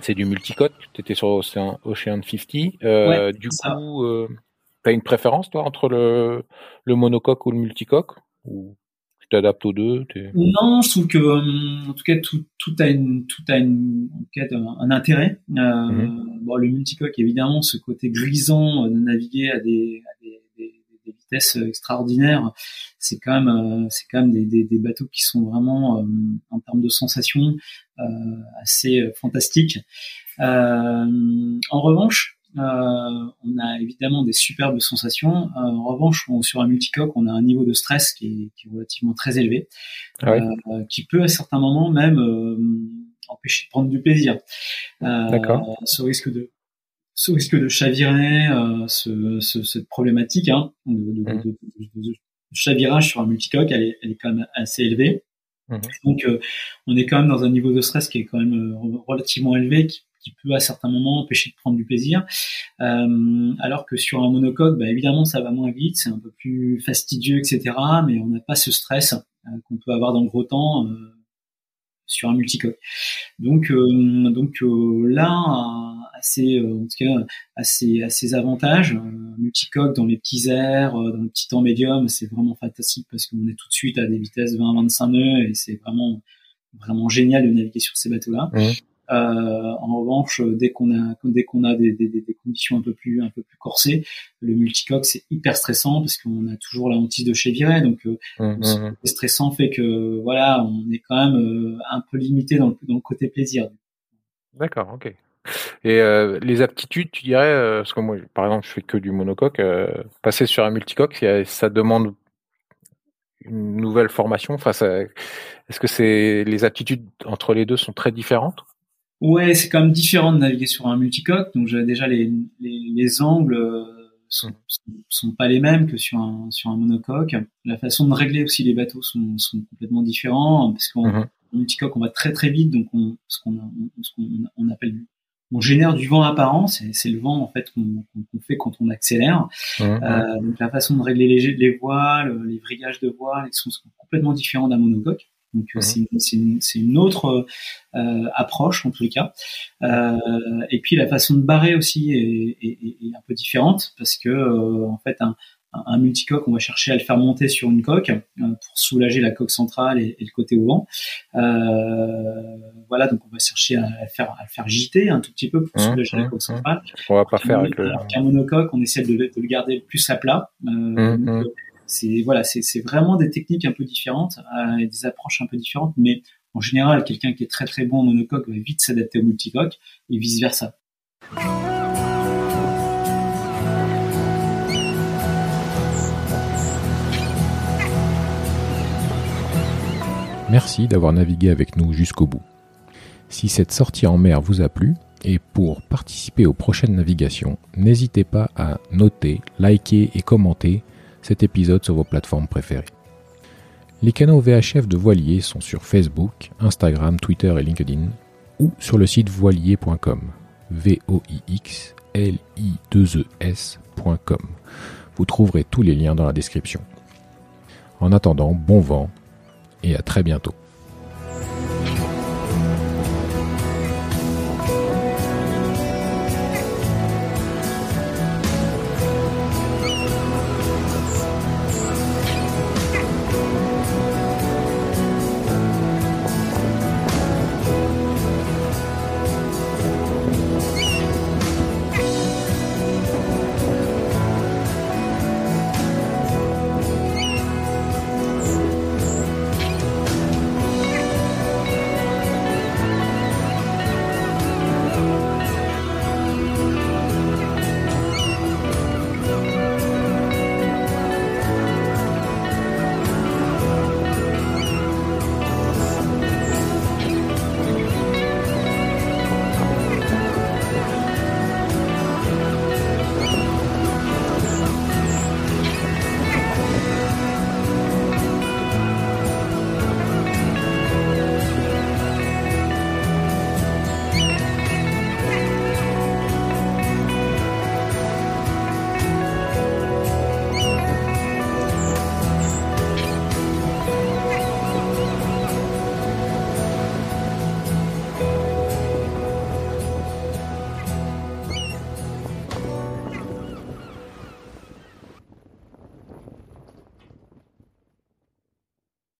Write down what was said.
C'est du multicoque, tu étais sur Ocean, 50. Euh, du coup, euh, tu as une préférence toi entre le, le monocoque ou le multicoque? Ou tu t'adaptes aux deux Non, je trouve que euh, en tout cas tout, tout a une tout a une en un, intérêt. Mhm. Bon, le multicoque évidemment ce côté grisant de naviguer à des, à des, des, extraordinaires, c'est quand même c'est quand même des, des, des, bateaux qui sont vraiment en termes de sensations assez fantastiques. en revanche, euh, on a évidemment des superbes sensations. Euh, en revanche, sur un multicoque, on a un niveau de stress qui est, qui est relativement très élevé, ah euh, qui peut à certains moments même empêcher de prendre du plaisir. D'accord. Ce risque de ce risque de chavirer, ce, ce, cette problématique hein, de, de, de, de, chavirage sur un multicoque, elle est, elle est quand même assez élevée. Mmh. Donc, on est quand même dans un niveau de stress qui est quand même relativement élevé, qui qui peut à certains moments empêcher de prendre du plaisir. Euh, alors que sur un monocoque, bah, évidemment, ça va moins vite, c'est un peu plus fastidieux, etc. Mais on n'a pas ce stress euh, qu'on peut avoir dans le gros temps euh, sur un multicoque. Donc, euh, donc là, assez, en tout cas, assez, assez avantages. multicoque dans les petits airs, dans le petit temps médium, c'est vraiment fantastique parce qu'on est tout de suite à des vitesses 20-25 nœuds et c'est vraiment vraiment génial de naviguer sur ces bateaux-là. Mmh. Euh, en revanche, dès qu'on a dès qu'on a des, des, des, conditions un peu plus un peu plus corsées, le multicoque c'est hyper stressant parce qu'on a toujours la hantise de chevirer, donc euh, mmh, mmh, mmh. stressant fait que voilà, on est quand même euh, un peu limité dans le, dans le côté plaisir. D'accord, ok. Et euh, les aptitudes, tu dirais, euh, parce que moi, par exemple, je fais que du monocoque, euh, passer sur un multicoque, ça demande une nouvelle formation. Enfin, est-ce que c'est les aptitudes entre les deux sont très différentes? Ouais, c'est quand même différent de naviguer sur un multicoque. Donc déjà les, les, les angles euh, sont, mmh. sont, pas les mêmes que sur un sur un monocoque. La façon de régler aussi les bateaux sont, sont complètement différents parce qu'en mmh. multicoque on va très très vite, donc on ce qu'on on, appelle on génère du vent apparent, c'est le vent en fait qu'on fait quand on accélère. Mmh. Euh, donc la façon de régler les, les voiles, les vrillages de voiles, ils sont complètement différents d'un monocoque. Donc euh, c'est une, une, autre euh, approche en tous les cas. Euh, et puis la façon de barrer aussi est, est, est un peu différente parce que euh, en fait un, un multicoque, on va chercher à le faire monter sur une coque pour soulager la coque centrale et, le côté au vent. Euh, voilà, donc on va chercher à, le faire, à faire giter un tout petit peu pour mhm, soulager la mhm, coque centrale. On va pas faire avec le. qu'un monocoque, on essaie de, de, le garder le plus à plat. Euh, c'est voilà, c'est vraiment des techniques un peu différentes euh, et des approches un peu différentes, mais en général, quelqu'un qui est très très bon en monocoque va vite s'adapter au multicoque et vice versa. Merci d'avoir navigué avec nous jusqu'au bout. Si cette sortie en mer vous a plu, et pour participer aux prochaines navigations, n'hésitez pas à noter, liker et commenter cet épisode sur vos plateformes préférées. Les canaux VHF de Voilier sont sur Facebook, Instagram, Twitter et LinkedIn ou sur le site voilier.com. v o i x l i 2 e. Vous trouverez tous les liens dans la description. En attendant, bon vent et à très bientôt.